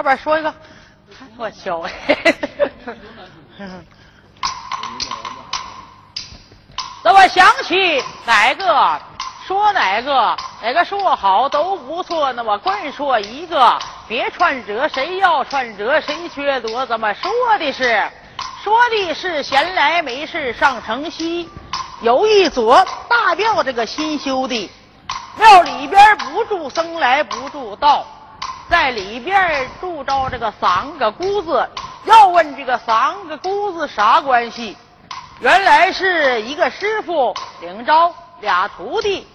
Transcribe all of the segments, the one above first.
老板说一个，我敲。那我想起哪个说哪个，哪个说好都不错。那么光说一个，别串折，谁要串折谁缺德。怎么说的是？说的是闲来没事上城西，有一座大庙，这个新修的庙里边不住僧来不住道，在里边住着这个三个姑子。要问这个三个姑子啥关系？原来是一个师傅领着俩徒弟，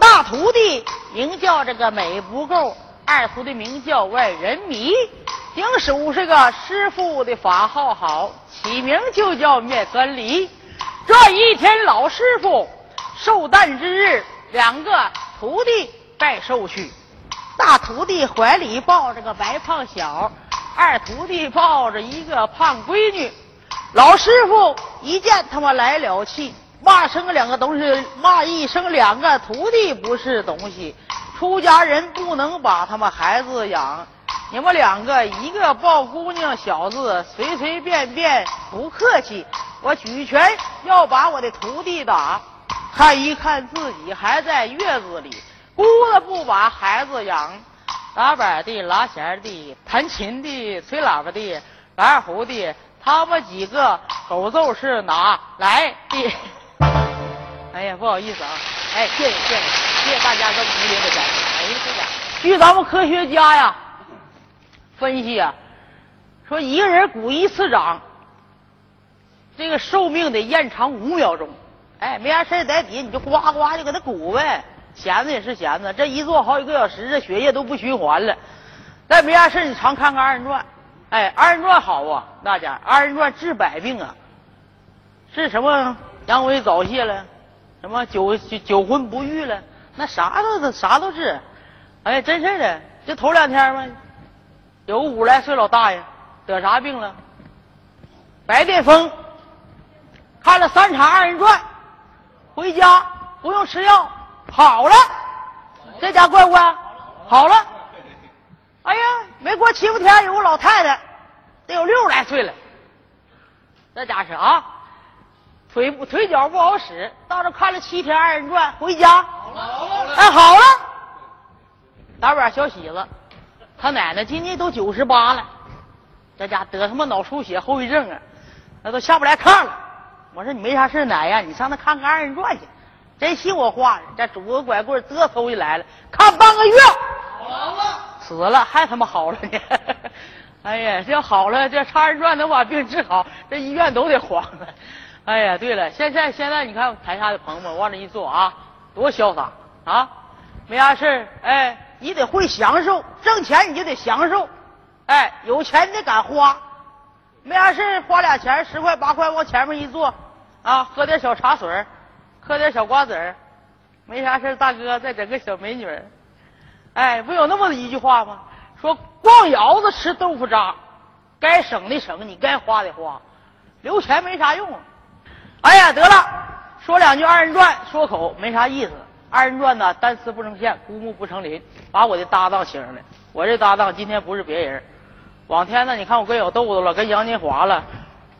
大徒弟名叫这个美不够，二徒弟名叫万人迷。丁叔是个师傅的法号好，起名就叫灭根离。这一天，老师傅寿诞之日，两个徒弟拜寿去。大徒弟怀里抱着个白胖小，二徒弟抱着一个胖闺女。老师傅一见他们来了气，骂生两个东西，骂一声两个徒弟不是东西，出家人不能把他们孩子养。你们两个一个抱姑娘小子，随随便便不客气，我举拳要把我的徒弟打。看一看自己还在月子里，姑子不把孩子养，打板的、拉弦的、弹琴的、吹喇叭的、打二胡的，他们几个狗揍是哪来的？哎呀，不好意思啊，哎，谢谢谢谢谢谢大家这么热烈的掌声。哎呀，这家据咱们科学家呀。分析啊，说一个人鼓一次掌，这个寿命得延长五秒钟。哎，没啥事在底下你就呱呱就给他鼓呗，闲着也是闲着，这一坐好几个小时，这血液都不循环了。再没啥事你常看看二人转，哎，二人转好啊，大家二人转治百病啊，是什么阳痿早泄了，什么久久婚不育了，那啥都啥都治。哎，真是的，就头两天嘛。有个五来岁老大爷得啥病了？白癜风。看了三场二人转，回家不用吃药，好了。这家怪不怪好了。哎呀，没过七八天，有个老太太得有六十来岁了。这家是啊，腿腿脚不好使，到这看了七天二人转，回家好了，哎好了。打板小喜子。他奶奶今年都九十八了，这家得他妈脑出血后遗症啊，那都下不来炕了。我说你没啥事奶呀，你上那看看二人转去。真信我话，这拄个拐棍嘚嗖就来了，看半个月，好了，死了还他妈好了呢。哎呀，这要好了，这二人转能把病治好，这医院都得慌了。哎呀，对了，现在现在你看台下的朋友们往这一坐啊，多潇洒啊，没啥事哎。你得会享受，挣钱你就得享受，哎，有钱你得敢花，没啥事花俩钱十块八块往前面一坐，啊，喝点小茶水嗑点小瓜子儿，没啥事大哥再整个小美女哎，不有那么一句话吗？说光窑子吃豆腐渣，该省的省，你该花的花，留钱没啥用。哎呀，得了，说两句二人转，说口没啥意思。二人转呢，单丝不成线，孤木不成林。把我的搭档请上来，我这搭档今天不是别人，往天呢，你看我跟小豆豆了，跟杨金华了，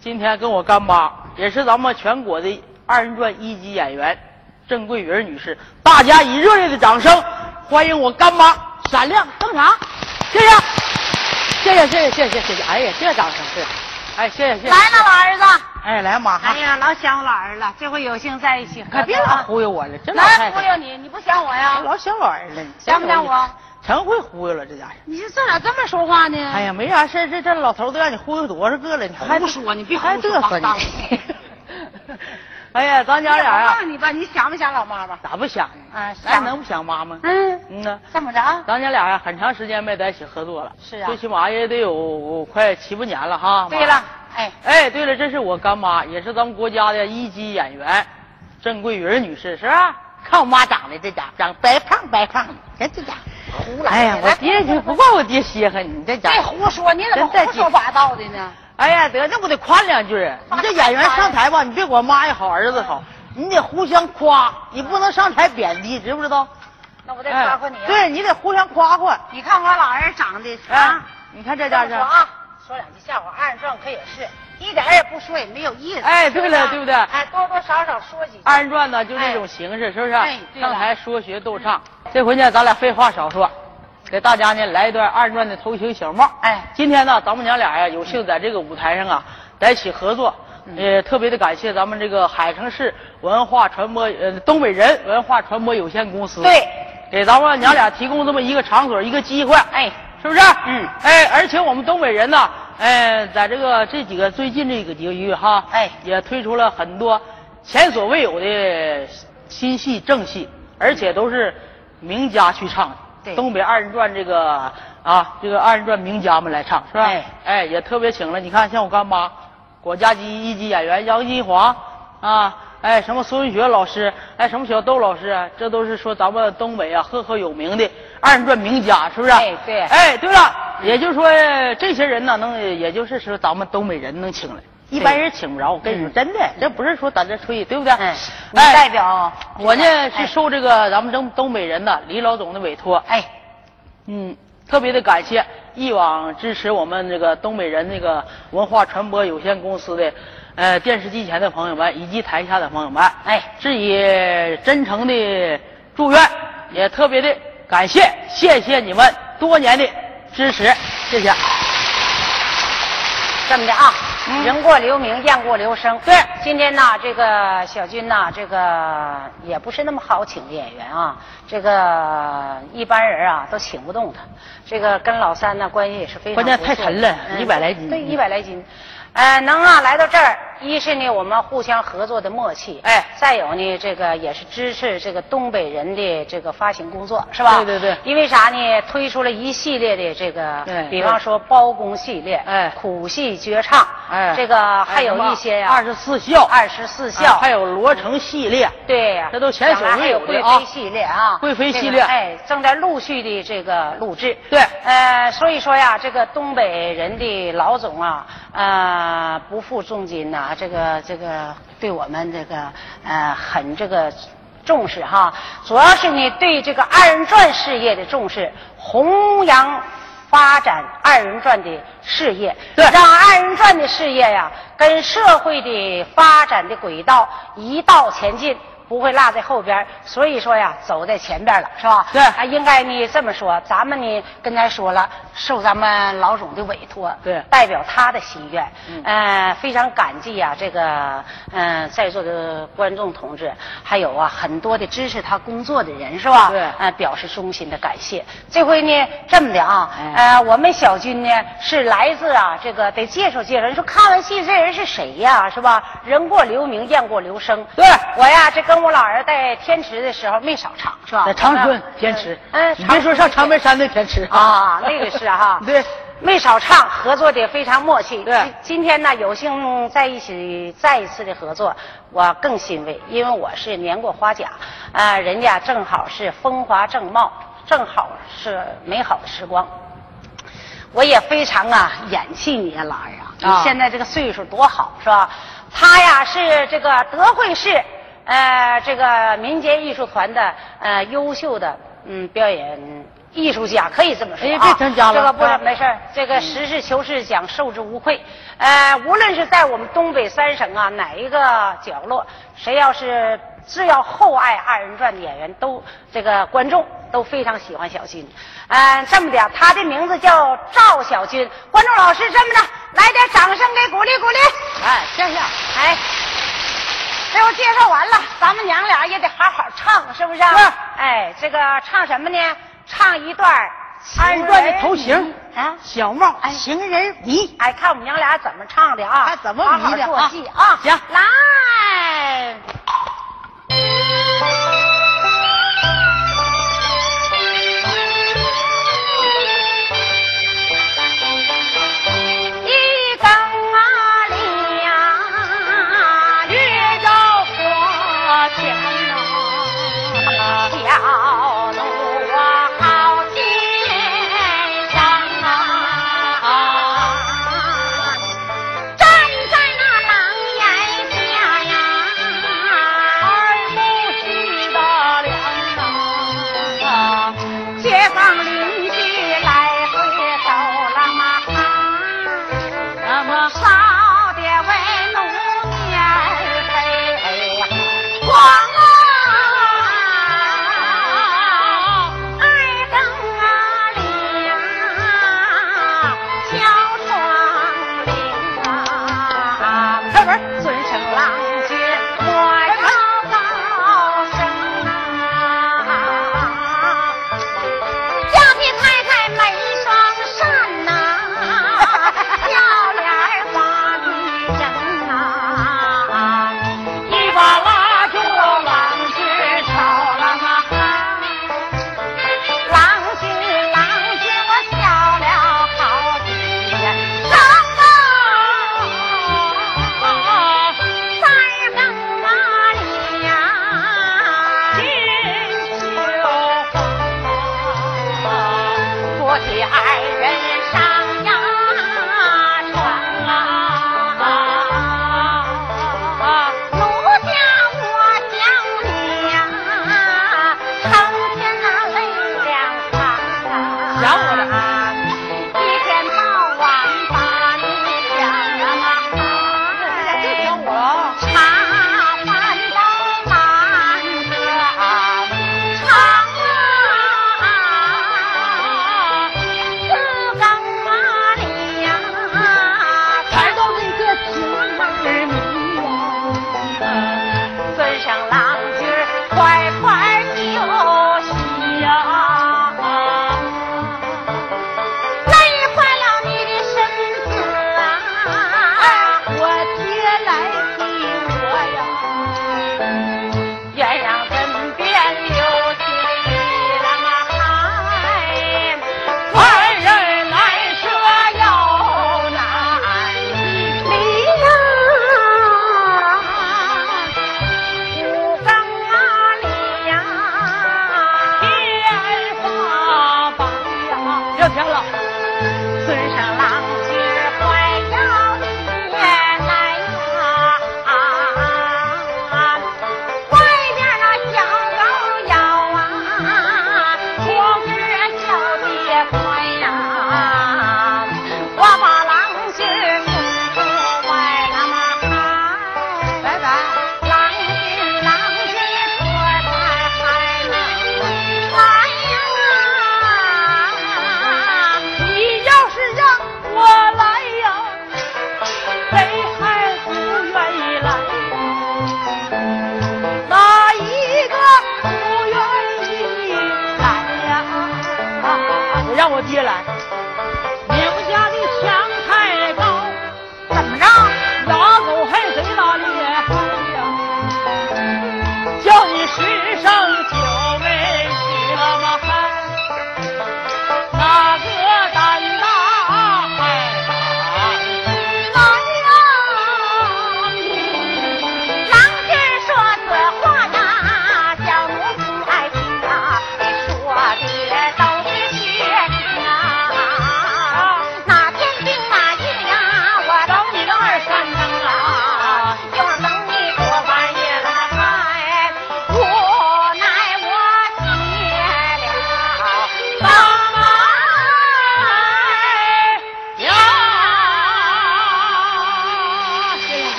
今天跟我干妈，也是咱们全国的二人转一级演员郑桂云女士。大家以热烈的掌声欢迎我干妈闪亮登场，谢谢，谢谢，谢谢，谢谢，谢谢。哎呀，这掌声是，哎，谢谢，谢谢。来了，老儿子。哎，来妈！哎呀，老想我老儿了，这回有幸在一起，可别老忽悠我了，真老太忽悠你，你不想我呀？老想老儿了，想不想我？成会忽悠了，这家伙。你这咋这么说话呢？哎呀，没啥事这这老头都让你忽悠多少个了，你还不说，你别还嘚瑟你。哎呀，咱家俩呀，我问你吧，你想不想老妈妈？咋不想呢？啊，咱能不想妈吗？嗯嗯呐。怎么着？咱家俩呀，很长时间没在一起合作了。是啊。最起码也得有快七八年了哈。对了。哎哎，对了，这是我干妈，也是咱们国家的一级演员，郑桂云女士，是吧？看我妈长得这家长白胖白胖的，看这家胡来。哎呀，我爹就不怪我爹稀罕你这家。别胡说，你怎么胡说八道的呢？哎呀，得，那我得夸两句？你这演员上台吧，你别管妈也好，儿子好，你得互相夸，你不能上台贬低，知不知道？那我得夸夸你。对你得互相夸夸。你看我老人长得啊。你看这家说啊，说两句笑话，二人转可也是一点也不说也没有意思。哎，对了，对不对？哎，多多少少说几句。二人转呢，就这种形式，是不是？哎，上台说学逗唱。这回呢，咱俩废话少说，给大家呢来一段二人转的头型小帽。哎，今天呢，咱们娘俩呀有幸在这个舞台上啊在一起合作，也特别的感谢咱们这个海城市文化传播呃东北人文化传播有限公司。对。给咱们娘俩提供这么一个场所，一个机会，哎，是不是？嗯，哎，而且我们东北人呢，哎，在这个这几个最近这个几个月哈，哎，也推出了很多前所未有的新戏正戏，而且都是名家去唱的。对，东北二人转这个啊，这个二人转名家们来唱，是吧？哎，哎，也特别请了，你看像我干妈，国家级一级演员杨金华啊。哎，什么苏文学老师，哎，什么小豆老师，这都是说咱们东北啊赫赫有名的二人转名家，是不是？哎，对。哎，对了，也就是说这些人呢，能，也就是说咱们东北人能请来，一般人请不着。我跟你说，真的，这不是说在这吹，对不对？嗯。哎，代表我呢是受这个咱们东东北人的李老总的委托。哎，嗯，特别的感谢一往支持我们这个东北人那个文化传播有限公司的。呃，电视机前的朋友们以及台下的朋友们，哎，致以真诚的祝愿，也特别的感谢，谢谢你们多年的支持，谢谢。这么的啊，人过留名，雁过留声。对，今天呢，这个小军呢，这个也不是那么好请的演员啊，这个一般人啊都请不动他。这个跟老三呢关系也是非常关键太沉了，一百来斤。对，一百来斤。呃，能啊，来到这儿，一是呢，我们互相合作的默契，哎，再有呢，这个也是支持这个东北人的这个发行工作，是吧？对对对。因为啥呢？推出了一系列的这个，比方说包公系列，哎，苦戏绝唱，哎，这个还有一些呀，二十四孝，二十四孝，还有罗成系列，对呀，这都前所未有的啊。贵妃系列啊，贵妃系列，哎，正在陆续的这个录制。对，呃，所以说呀，这个东北人的老总啊，呃，不负。重金呐，这个这个对我们这个呃很这个重视哈，主要是呢对这个二人转事业的重视，弘扬发展二人转的事业，让二人转的事业呀跟社会的发展的轨道一道前进。不会落在后边，所以说呀，走在前边了，是吧？对，啊，应该呢这么说，咱们呢跟他说了，受咱们老总的委托，对，代表他的心愿，嗯，非常感激呀，这个嗯，在座的观众同志，还有啊很多的支持他工作的人，是吧？对，嗯，表示衷心的感谢。这回呢，这么的啊，呃，我们小军呢是来自啊，这个得介绍介绍。你说看完戏这人是谁呀？是吧？人过留名，雁过留声。对我呀，这跟。我老儿在天池的时候没少唱，是吧？在长春天池，嗯，你别说上长白山那天池啊，那个是哈，对，没少唱，合作的非常默契。对，今天呢，有幸在一起再一次的合作，我更欣慰，因为我是年过花甲，啊，人家正好是风华正茂，正好是美好的时光。我也非常啊，演气你啊，老儿啊，你现在这个岁数多好，是吧？他呀是这个德惠市。呃，这个民间艺术团的呃优秀的嗯表演艺术家，可以这么说啊。这个不是没事这个实事求是讲，受之无愧。呃，无论是在我们东北三省啊哪一个角落，谁要是只要厚爱二人转的演员，都这个观众都非常喜欢小军。嗯，这么的，他的名字叫赵小军。观众老师，这么的，来点掌声给鼓励鼓励。哎，谢谢。哎。这我介绍完了，咱们娘俩也得好好唱，是不是？是。哎，这个唱什么呢？唱一段安人头型啊，小帽情人迷。哎，看我们娘俩怎么唱的啊？看怎么迷的啊？戏啊，行，来。了。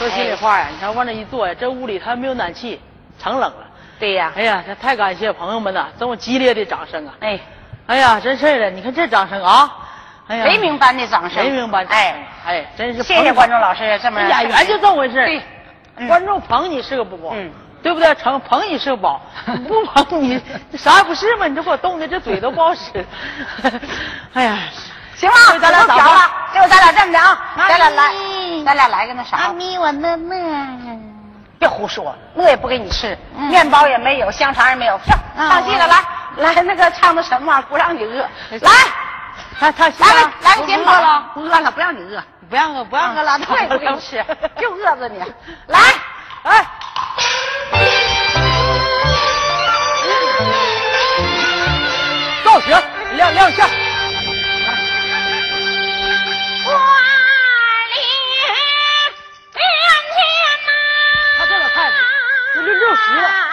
说心里话呀，你看往这一坐呀，这屋里它没有暖气，成冷了。对呀，哎呀，这太感谢朋友们呐，这么激烈的掌声啊！哎，哎呀，真是的，你看这掌声啊！哎呀，雷鸣般的掌声，雷鸣般，哎哎，真是谢谢观众老师这么演员就这么回事。对，嗯观众捧你是个宝，嗯，对不对？成捧你是个宝，不捧你啥也不是嘛！你这给我冻的这嘴都不好使。哎呀，行了，咱俩打发都调了，最后咱俩这么着啊，咱俩来，咱俩来个那啥，咪，我饿饿。别胡说，饿也不给你吃，嗯面包也没有，香肠也没有，上啊唱戏了，来来那个唱的什么玩意儿，不让你饿，来他他来个来个肩膀了，不饿了，不让你饿，不让饿，不让饿，拉 倒我也不给你吃，就饿着你，来，哎。造型亮亮相，六十，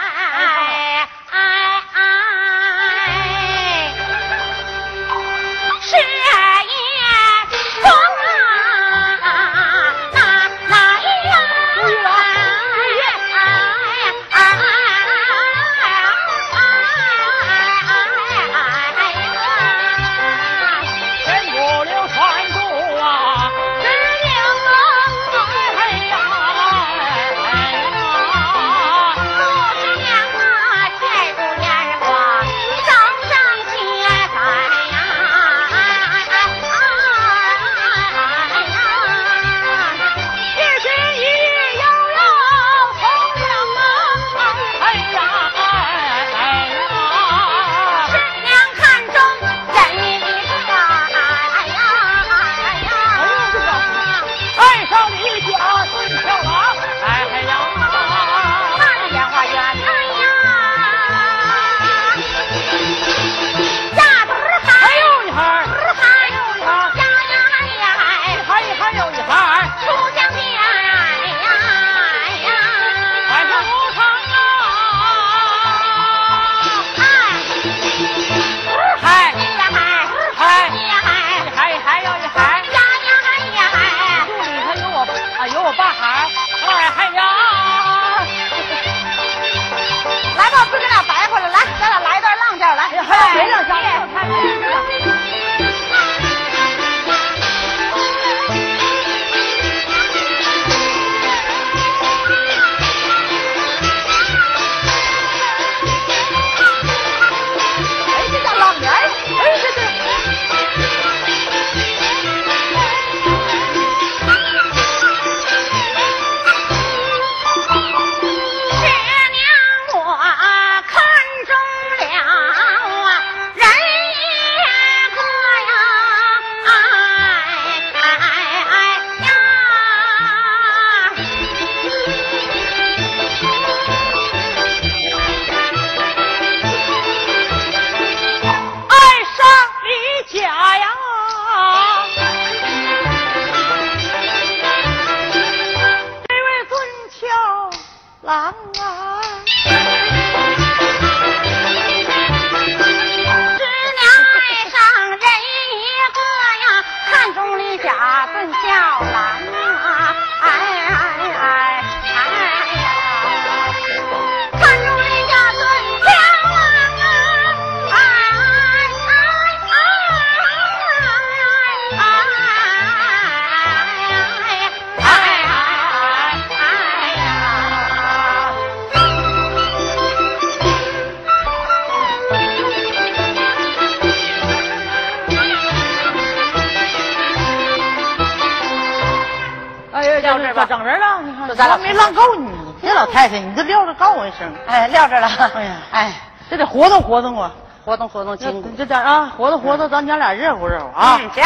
太太，你这撂着告我一声，哎，撂这了。哎呀哎，这得活动活动我，活动活动筋骨这点啊，活动活动，咱娘俩热乎热乎啊，嗯，行，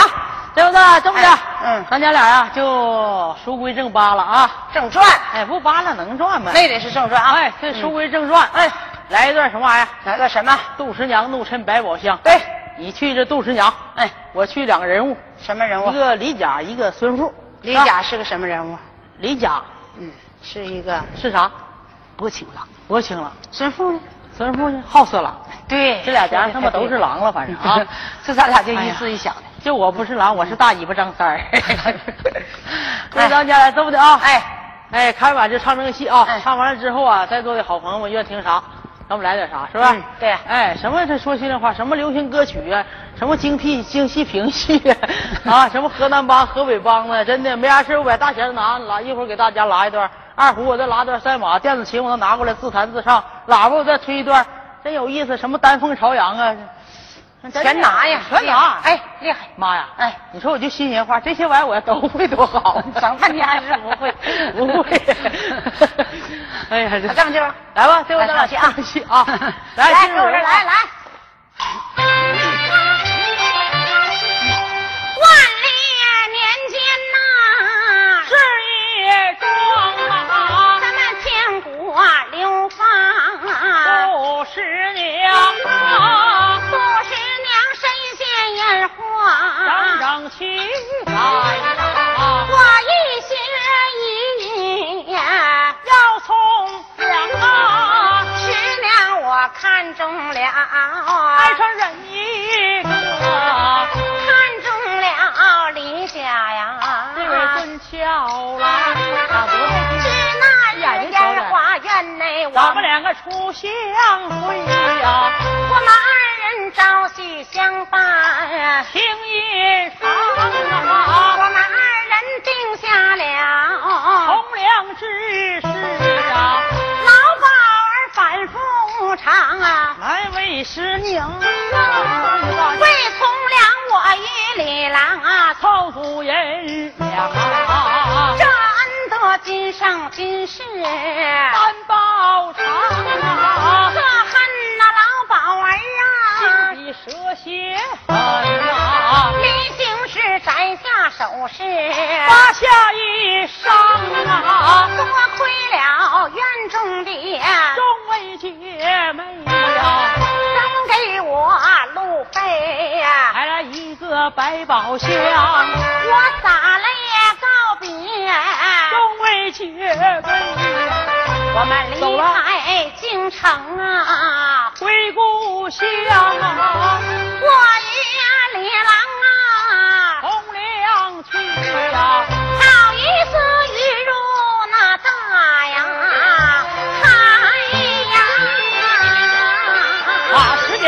对不对？这么的哎，嗯咱娘俩呀就书归正八了啊，正传，哎，不扒拉能转吗？那得是正传啊。哎，这书归正传，哎，来一段什么玩意儿？来个什么？杜十娘怒沉百宝箱，对，你去这杜十娘，哎，我去两个人物，什么人物一？个李甲，一个孙富。李啊甲是个什么人物？李甲嗯，是一个是啥？薄情郎。薄情郎。孙富呢？孙富呢？好色郎。对这俩家他妈都是狼了，反正啊。这咱俩就一思一想的。就我不是狼，我是大尾巴张三儿。那，咱家来，对不对啊？哎，哎，开晚就唱这个戏啊哎，唱完了之后啊，在座的好朋友们愿听啥，咱们来点啥，是吧？嗯对哎，什么这说心里话，什么流行歌曲啊，什么京屁京戏评戏啊，啊，什么河南帮、河北帮的，真的没啥事，我把大弦拿拉，一会儿给大家拉一段。二胡我再拉段赛马，电子琴我能拿过来自弹自唱，喇叭我再吹一段，真有意思。什么丹凤朝阳啊，全拿呀，全拿。哎，厉害！妈呀！哎，你说我就新鲜话，这些玩意儿我要都会多好。整半天还是不会不会。哎呀，这那这么就来吧，最后咱俩去啊唱戏啊！来，我这来来。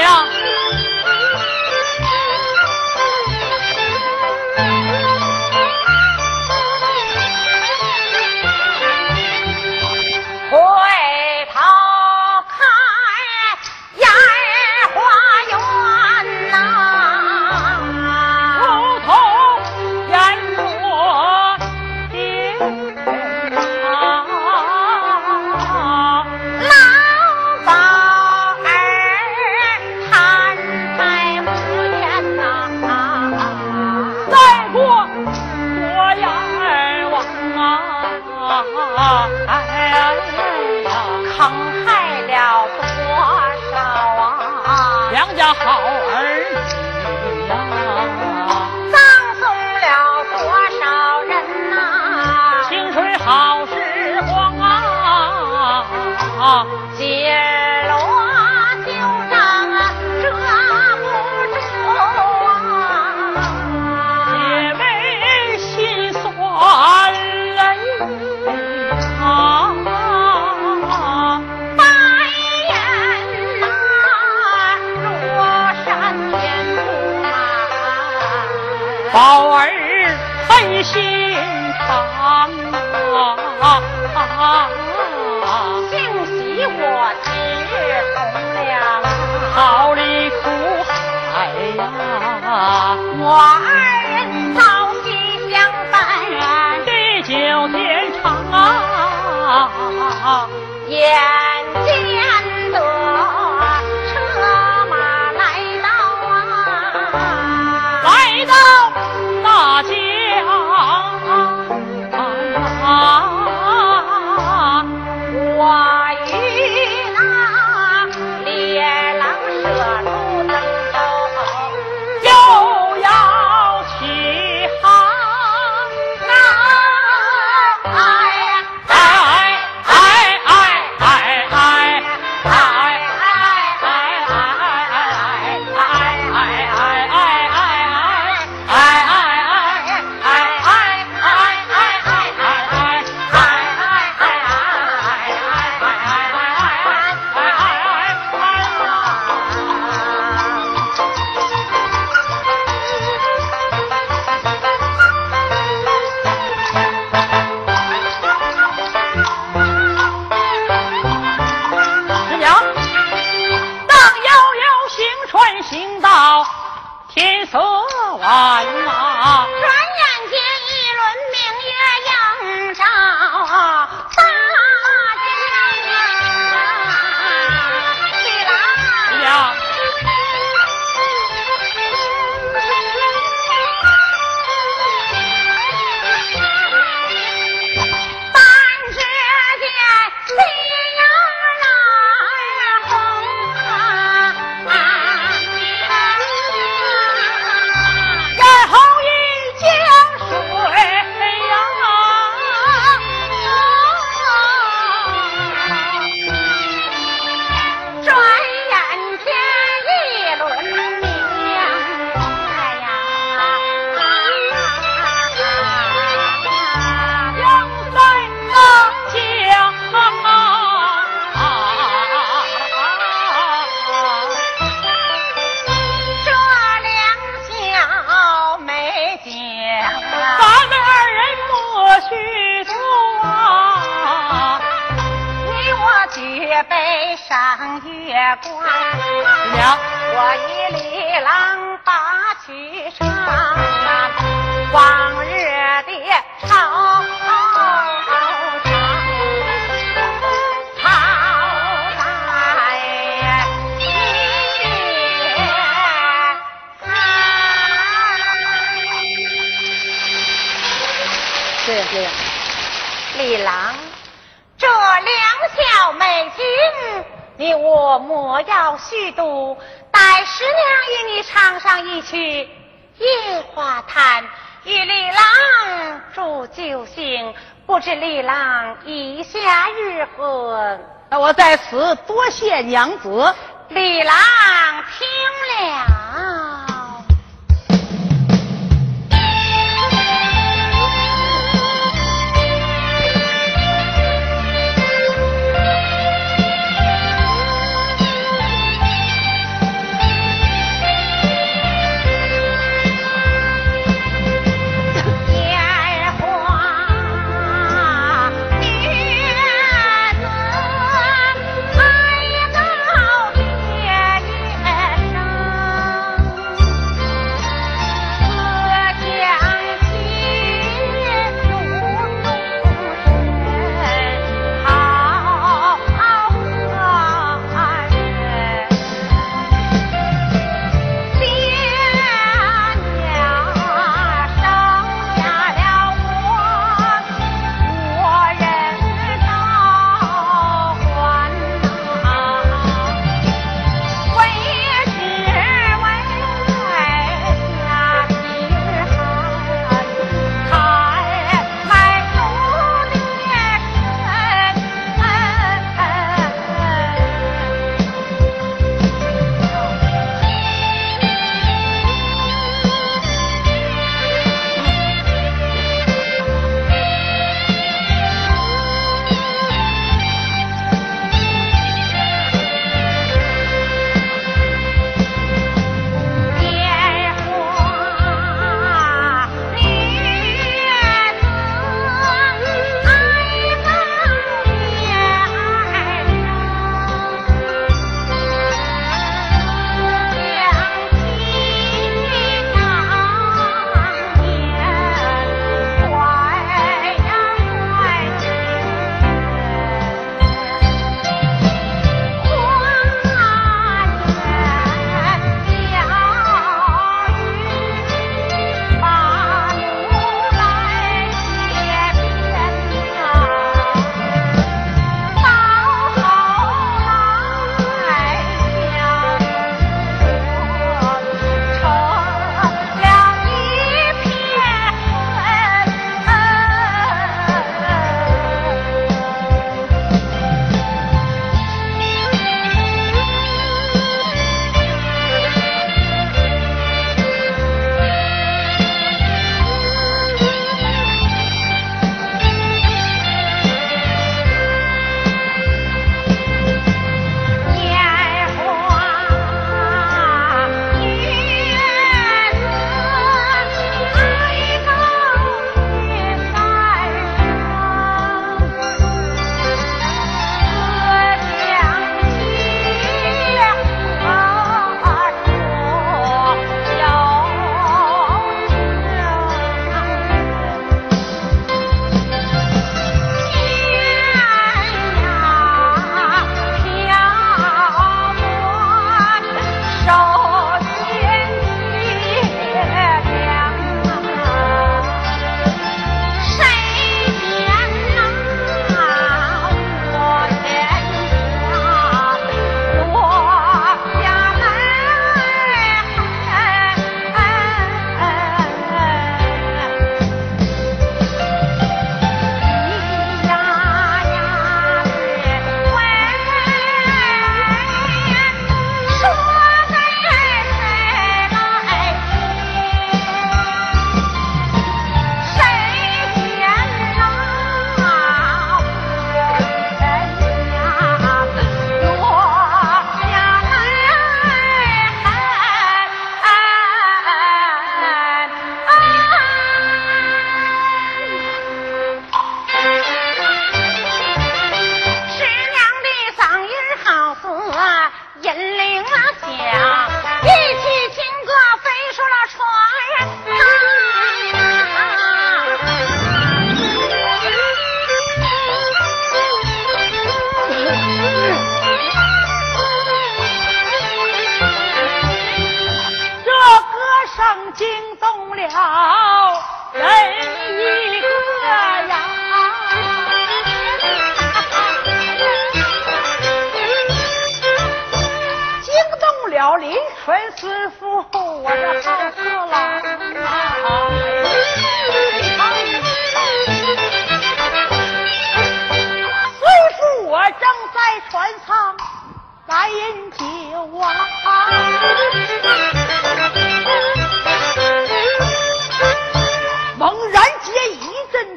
啊，我与李郎把曲唱，往日的朝朝好在心这样这样，李郎，小美景。你我莫要虚度，待师娘与你唱上一曲《夜花叹》，与李郎祝酒兴。不知李郎意下如何？那我在此多谢娘子。李郎听了。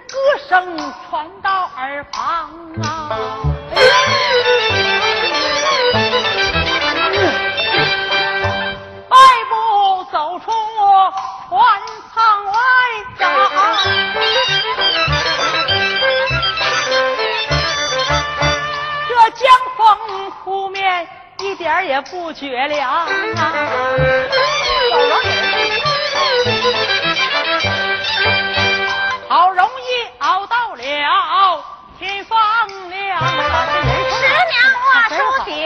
歌声传到耳旁啊迈步走出船舱外这江风扑面一点也不觉凉啊。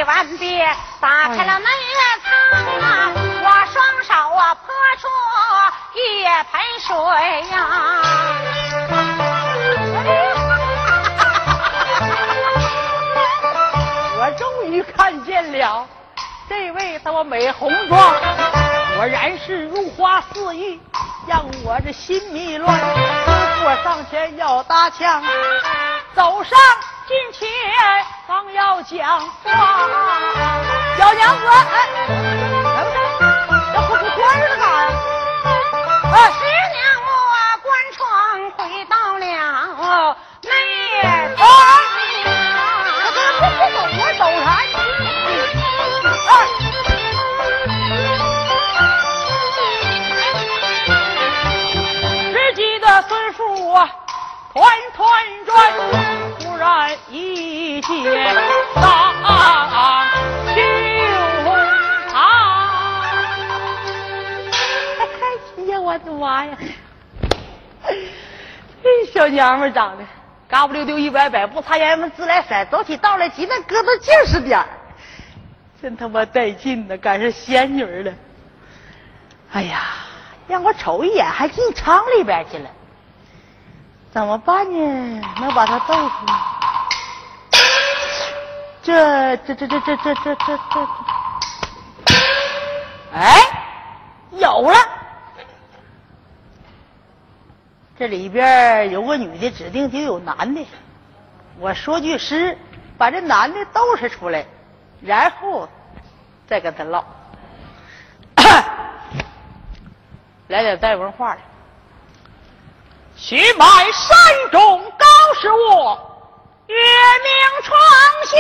完毕打开了门啊我双手啊泼出一盆水呀。我终于看见了这位多美红妆果然是如花似玉让我的心迷乱我上前要搭腔走上讲话，小娘子，哎，要喝出昨日的。娘们长得嘎不溜丢一摆摆，不擦烟自来色，走起道来急那疙瘩劲是点儿，真他妈带劲呢，赶上仙女了。哎呀，让我瞅一眼还进厂里边去了，怎么办呢？能把他逗死？这这这这这这这这这，哎，有了。这里边有个女的，指定就有男的。我说句诗，把这男的逗射出来，然后再跟他唠。来点带文化的。须埋山中高是我，月明窗下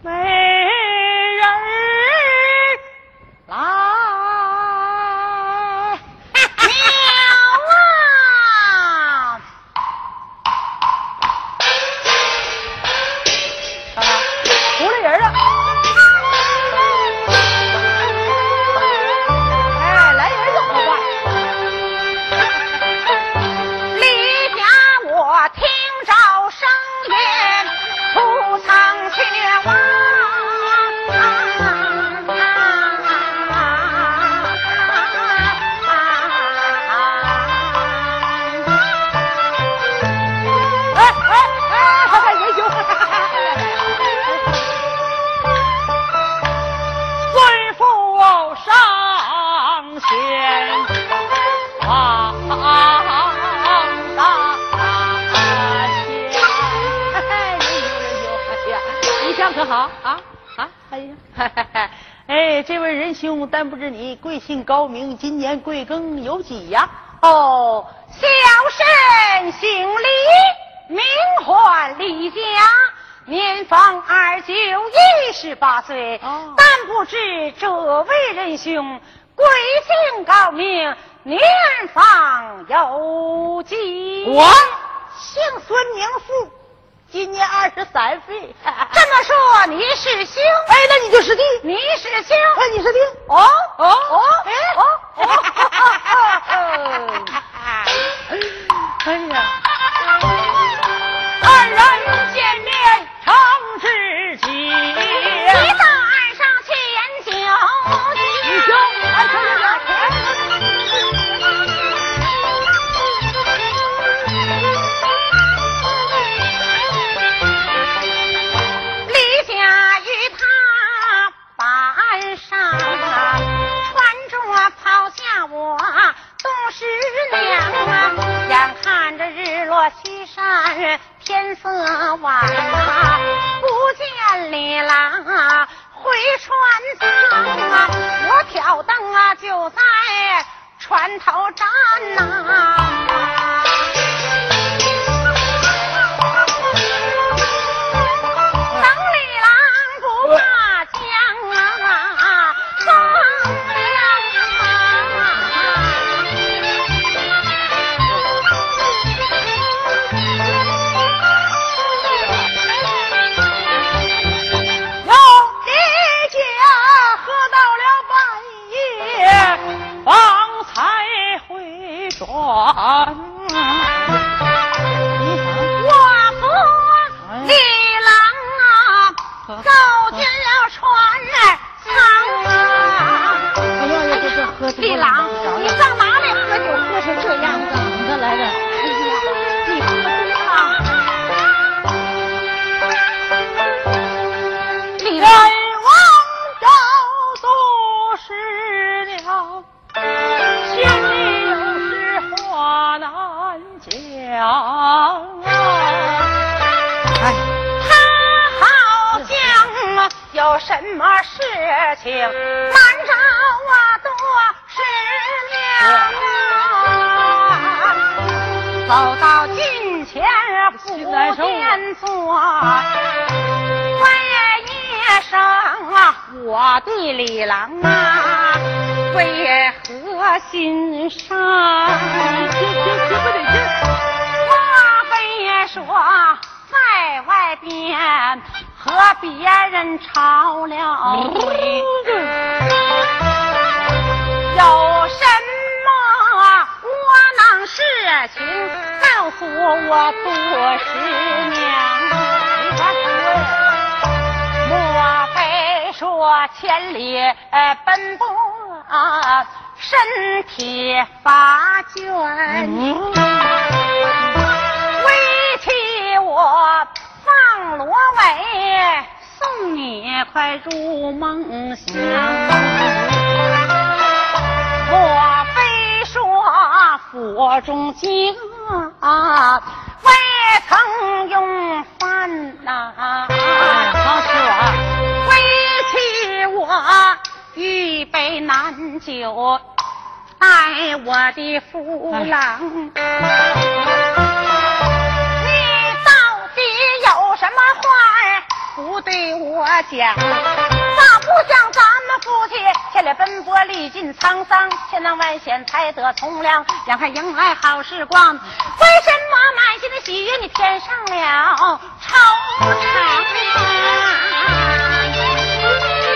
美。兄，但不知你贵姓高明？今年贵庚有几呀？哦，小生姓李，名唤李家，年方二九，一十八岁。哦，但不知这位仁兄贵姓高明？年方有几？我姓孙，名富。今年二十三岁，这么说你是兄？哎，那你就是弟。你是兄？哎，你是弟。哦哦哦，哎哦哦，哎呀，二人见面成知己，西山天色晚啊，不见李郎回船舱啊，我挑灯啊就在船头站呐。情，难找啊，多失娘啊！走到近前不便坐，半夜夜声啊，我的李郎啊，为何心伤？莫非说在外边？和别人吵了，有什么窝囊事情？告诉我杜十娘。莫非说千里奔波，身体发倦，委屈我？放罗帷，送你快入梦乡。莫非说府中饥饿，未曾用饭呐、啊？老师我我一杯难酒，待我的夫郎。啊不对我讲，咋不像咱们夫妻千里奔波历尽沧桑，千难万险才得从良，眼看迎来好时光，为什么满心的喜悦你添上了惆怅？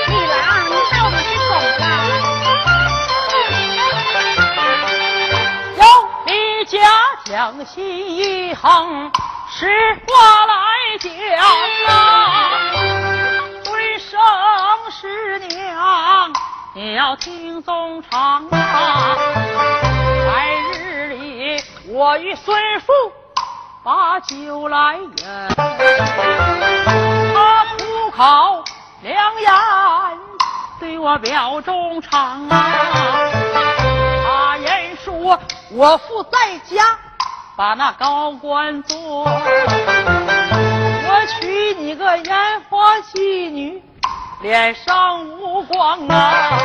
李郎，你到底是怎么了？有你家将心一横，实话来讲你要听宗长啊！白日里，我与孙父把酒来饮，他苦口良言对我表忠肠啊！他言说我父在家把那高官做，我娶你个烟花妓女。脸上无光啊！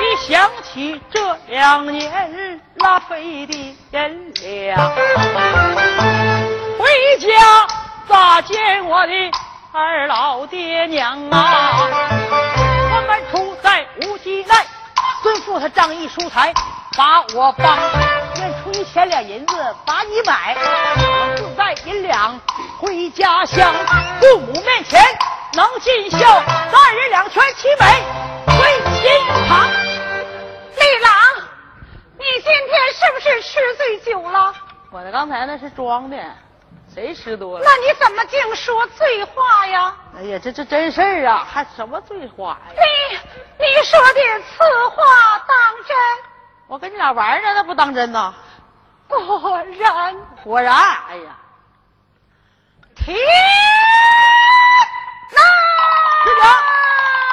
一想起这两年拉费的银两，回家咋见我的二老爹娘啊？我们出在无锡内，孙父他仗义疏财，把我帮，愿出一千两银子把你买，我自带银两回家乡，父母面前。能尽孝，三人两全其美，归心肠。李郎，你今天是不是吃醉酒了？我的刚才那是装的，谁吃多了？那你怎么净说醉话呀？哎呀，这这真事儿啊，还什么醉话呀？你你说的此话当真？我跟你俩玩呢，那不当真呐？果然，果然，哎呀，天。那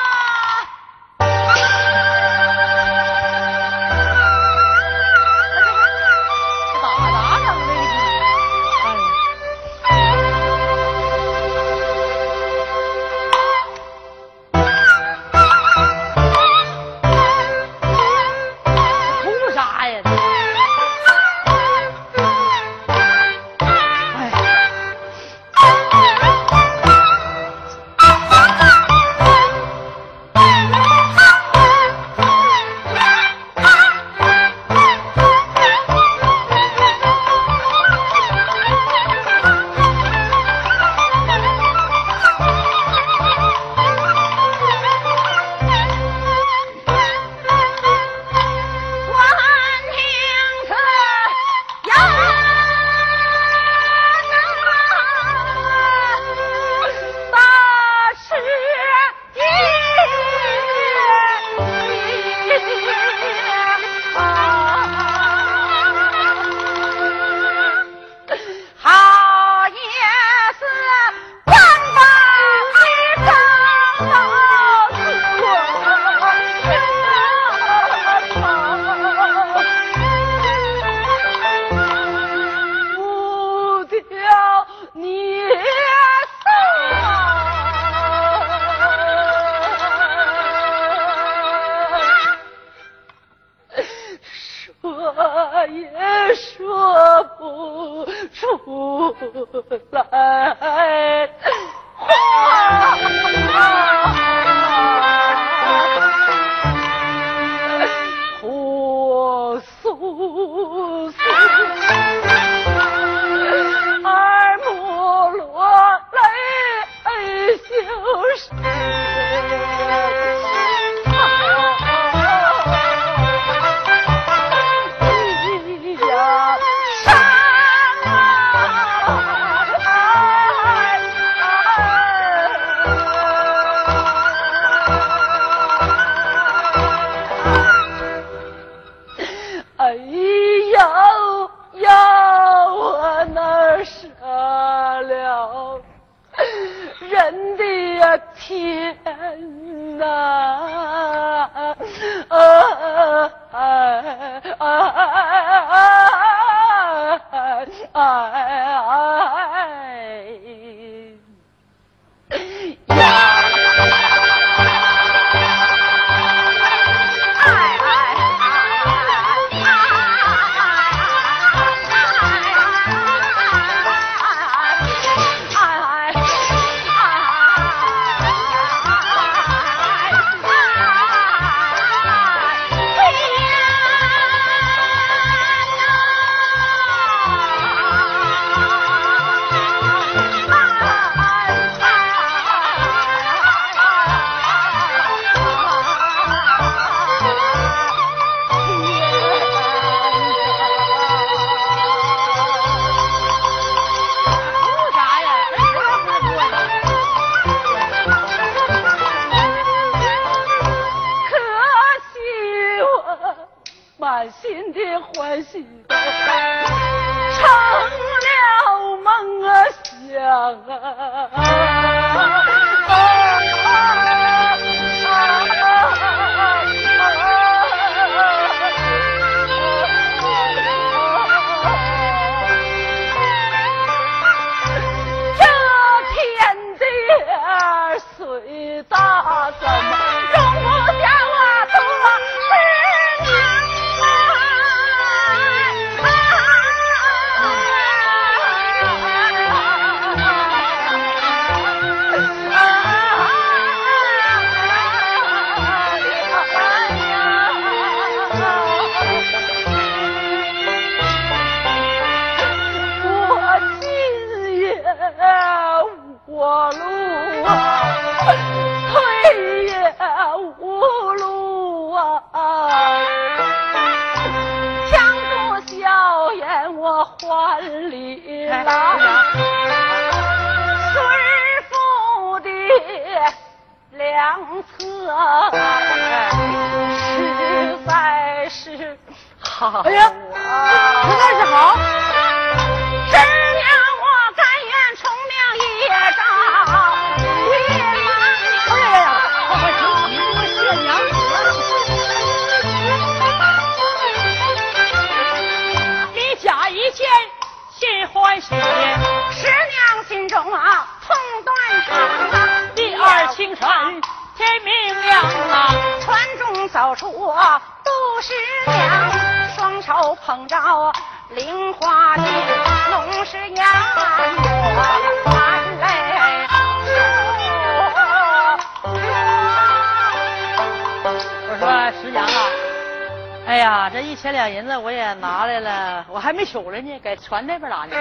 船，那边拉呢。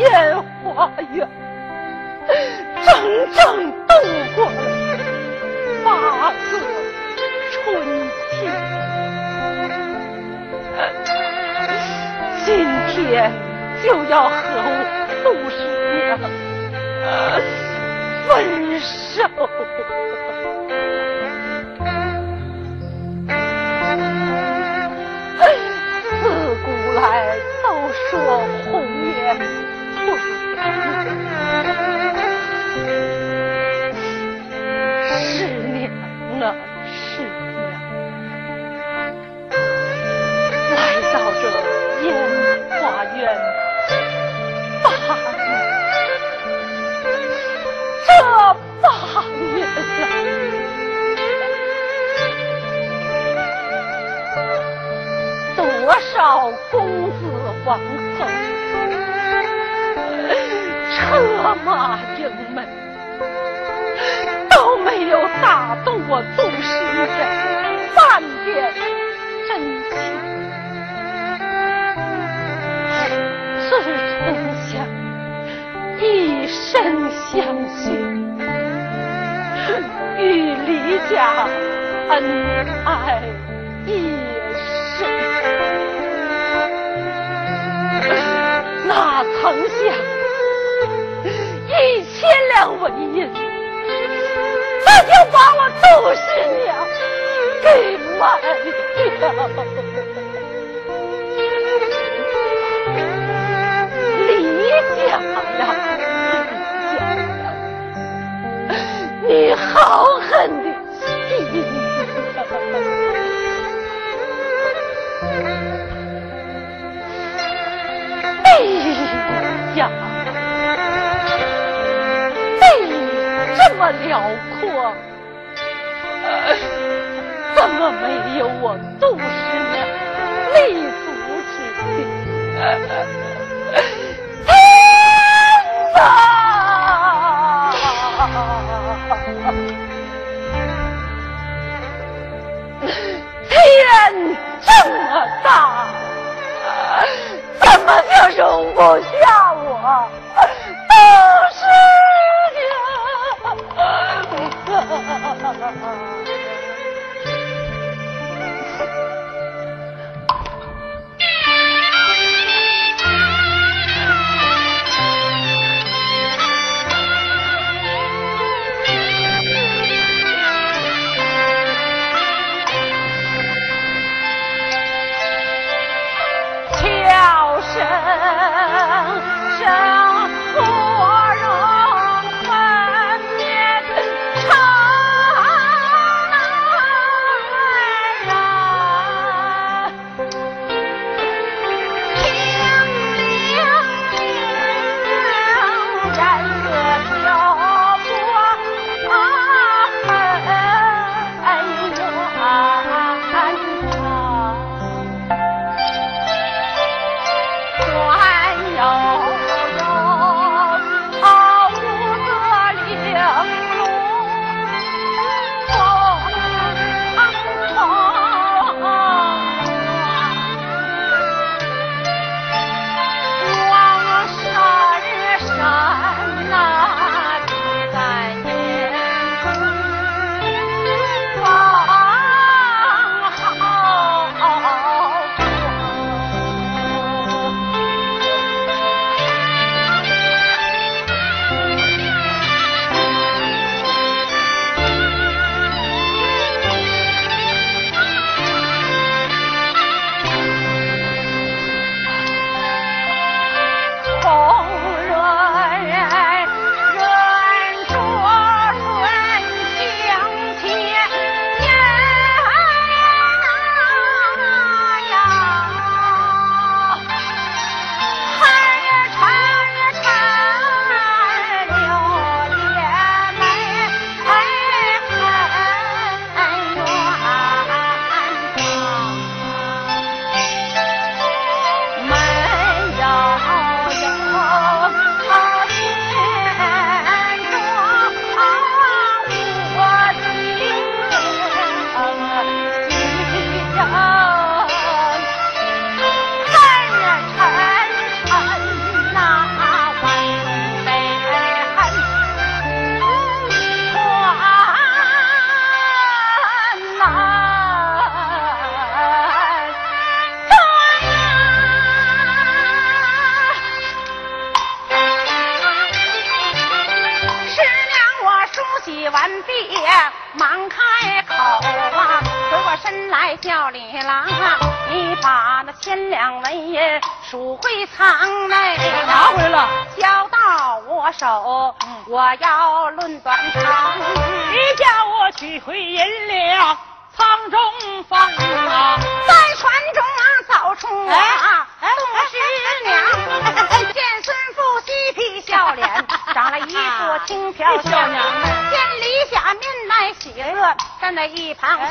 烟花院，整整度过了八个春天。今天就要和杜十娘分手。老公子王后，车马营门都没有打动我宗师的半点真情。是丞相一生相许，与李家恩爱一千两纹银，他就把我杜十娘给卖掉。家呀，你好狠的心哎呀，么辽阔，怎么没有我杜十娘立足之地？天这么大，怎么就容不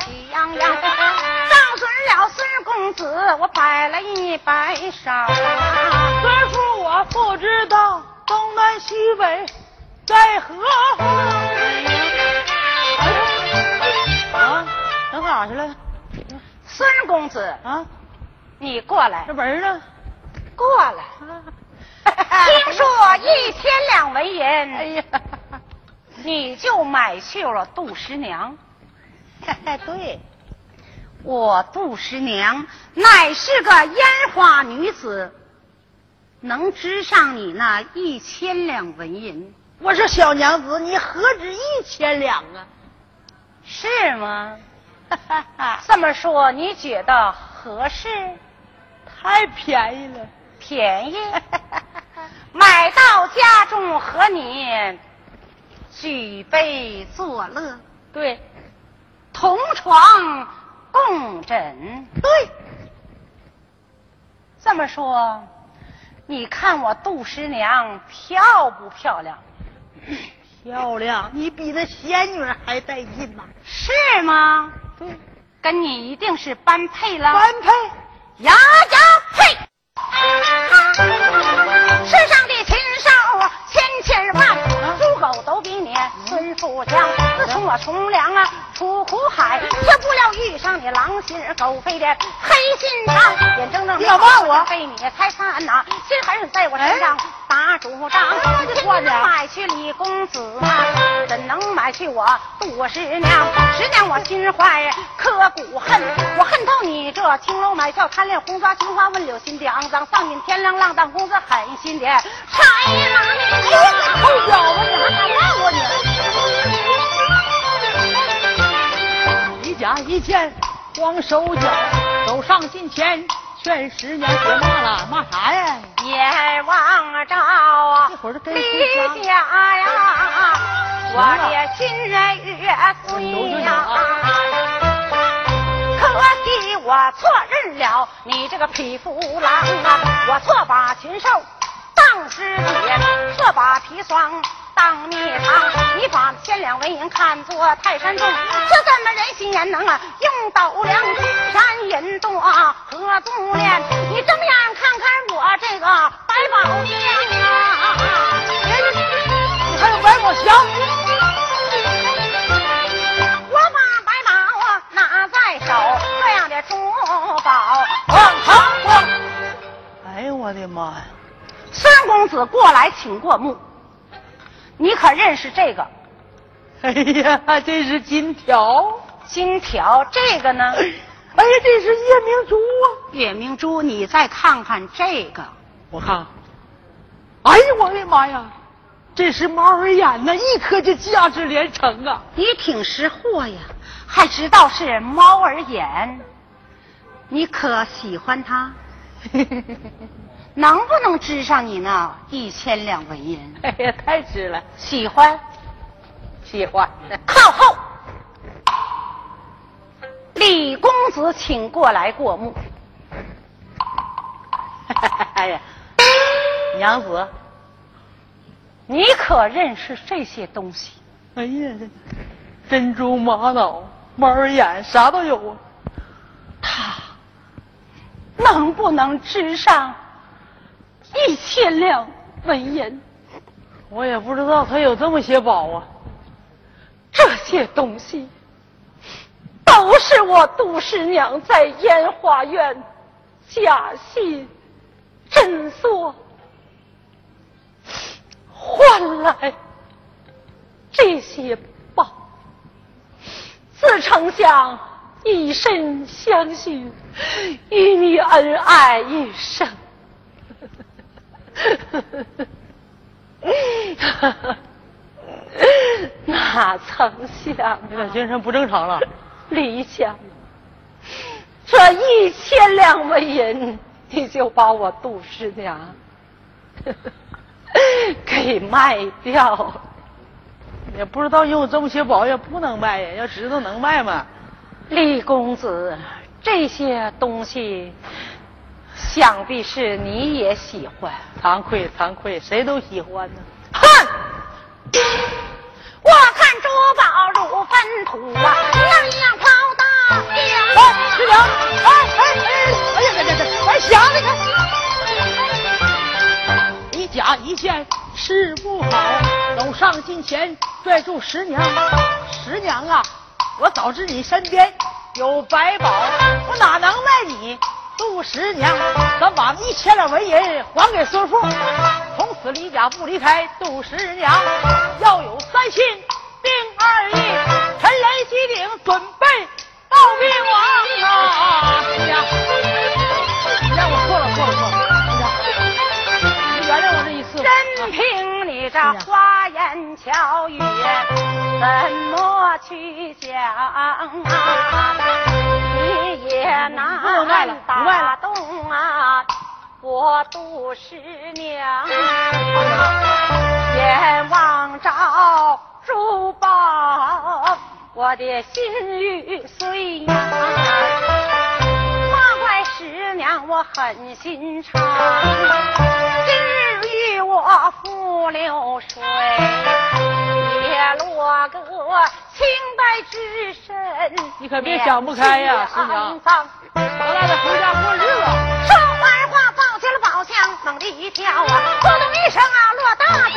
喜洋洋，长孙了孙公子。我摆了一摆手。虽说我不知道东南西北在何方。啊，上哪去了？孙公子，啊，你过来这，门呢？过来。听说一千两纹银，哎呀，你就买去了杜十娘。对，我杜十娘乃是个烟花女子，能值上你那一千两纹银，我说小娘子，你何止一千两啊？是吗？这么说，你觉得合适？太便宜了。便宜，买到家中和你举杯作乐，对，同床共枕。对，这么说，你看我杜十娘漂不漂亮？漂亮，你比那仙女还带劲呐、是吗？对，跟你一定是般配了。般配。呀呀配！世上的禽兽千千万，猪狗都比你孙富强。自从我从良啊出苦海，却不料遇上你狼心狗肺的黑心肠，眼睁睁你要骂我被你拆散呐，心狠在我身上打主张。说呢买去李公子啊，怎能买去我杜十娘？十娘我心怀刻骨恨，我恨透你这青楼买笑贪恋红妆青花问柳心地肮脏丧尽天良浪荡公子狠心的豺狼！哎呀，臭小子，你还敢骂我你？一见光手脚，走上近前劝十娘别骂了，骂啥呀？眼望着啊一会儿就跟离家呀，我的心越碎呀。可惜我错认了你这个匹夫郎啊！我错把禽兽当尸体，错把砒霜当蜜糖。你把千两纹银看作泰山重，这怎么人心眼能啊？用斗量金山银多何足恋？你睁眼看看我这个百宝箱啊！你还有百宝箱？我把百宝啊拿在手，这样的珠宝哐哐哐！哎呦我的妈呀！孙公子过来，请过目。你可认识这个 哎呀，这是金条！金条？这个呢？哎呀，这是夜明珠啊！夜明珠，你再看看这个，我看，哎呀我的妈呀，这是猫儿眼呐，一颗就价值连城啊！你挺识货呀，还知道是猫儿眼。你可喜欢它？能不能值上你那一千两纹银？哎呀，太值了，喜欢？喜欢。靠后。李公子，请过来过目。哎呀，娘子，你可认识这些东西？哎呀，珍珠玛瑙、猫儿眼啥都有啊！他能不能值上一千两纹银？我也不知道他有这么些宝啊！这些东西都是我杜十娘在烟花院假戏真做换来这些宝，自丞相以身相许，与你恩爱一生。哪曾想你咋精神不正常了？李想，这一千两纹银，你就把我杜十娘 给卖掉。也不知道有这么些宝也不能卖呀，要知道能卖吗？李公子，这些东西，想必是你也喜欢。惭愧，惭愧，谁都喜欢呢。哼！我看珠宝如粪土啊，样样抛大饼。哎，师娘，哎哎哎，哎呀，这这这，哎，了你看，一假一见是不好。走上近前，拽住十娘。十娘啊，我早知你身边有百宝，我哪能卖你杜十娘？咱把一千两纹银还给孙富，从此离家不离开杜十娘。要有三心定二意，陈雷机顶准备报兵王啊！师娘，师娘，我错了，错了，错了。你原谅我这一次。任凭你这花言巧语怎么去讲啊，你也难打动啊我杜十娘。眼望着珠宝，我的心欲碎呀。骂怪十娘，我狠心肠。我负流水，也落个清白之身。你可别想不开呀，师娘！咱俩得回家过日子。说完话，抱起了宝箱，猛地一跳啊，扑通一声啊，落大江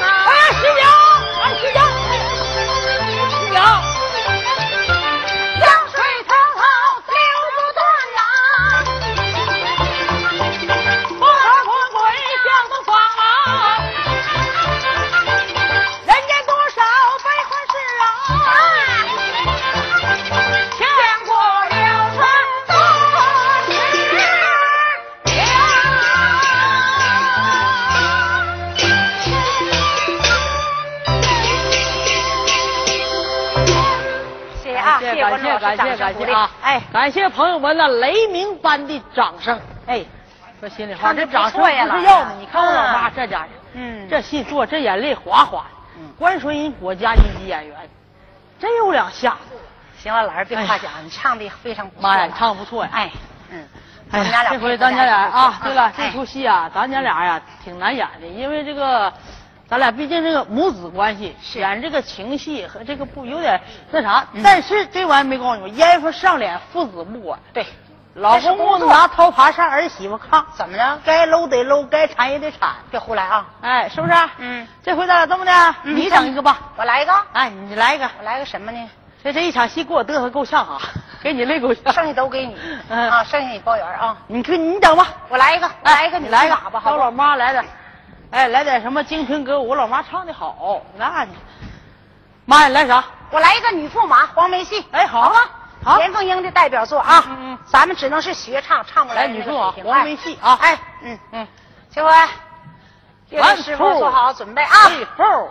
啊！哎，师娘，感谢感谢啊！哎，感谢朋友们那雷鸣般的掌声。哎，说心里话，这掌声不是要的。你看我老妈这家人，嗯，这戏做这眼泪哗哗的。嗯，关水音国家一级演员，真有两下子。行了，老师别夸奖，你唱的非常不错。妈呀，你唱的不错呀！哎，嗯，哎呀，这回咱家俩啊，对了，这出戏啊，咱家俩呀挺难演的，因为这个。咱俩毕竟这个母子关系，演这个情戏和这个不有点那啥，但是这玩意儿没告诉你们，烟夫上脸，父子不管。对，老公公拿刀耙上儿媳妇炕，怎么着？该搂得搂，该铲也得铲，别胡来啊！哎，是不是？嗯。这回咱俩这么的，你整一个吧，我来一个。哎，你来一个，我来个什么呢？这这一场戏给我嘚瑟够呛啊，给你累够呛。剩下都给你，啊，剩下你包圆啊。你去你整吧，我来一个，来一个，你来一个，吧，好。老妈来点。哎，来点什么京春歌舞？我老妈唱的好，那你，妈呀，来啥？我来一个女驸马黄梅戏。哎，好吧，好，严凤英的代表作啊。嗯嗯，咱们只能是学唱，唱不来女驸马黄梅戏啊。哎，嗯嗯，请问，乐师傅做好准备啊。后。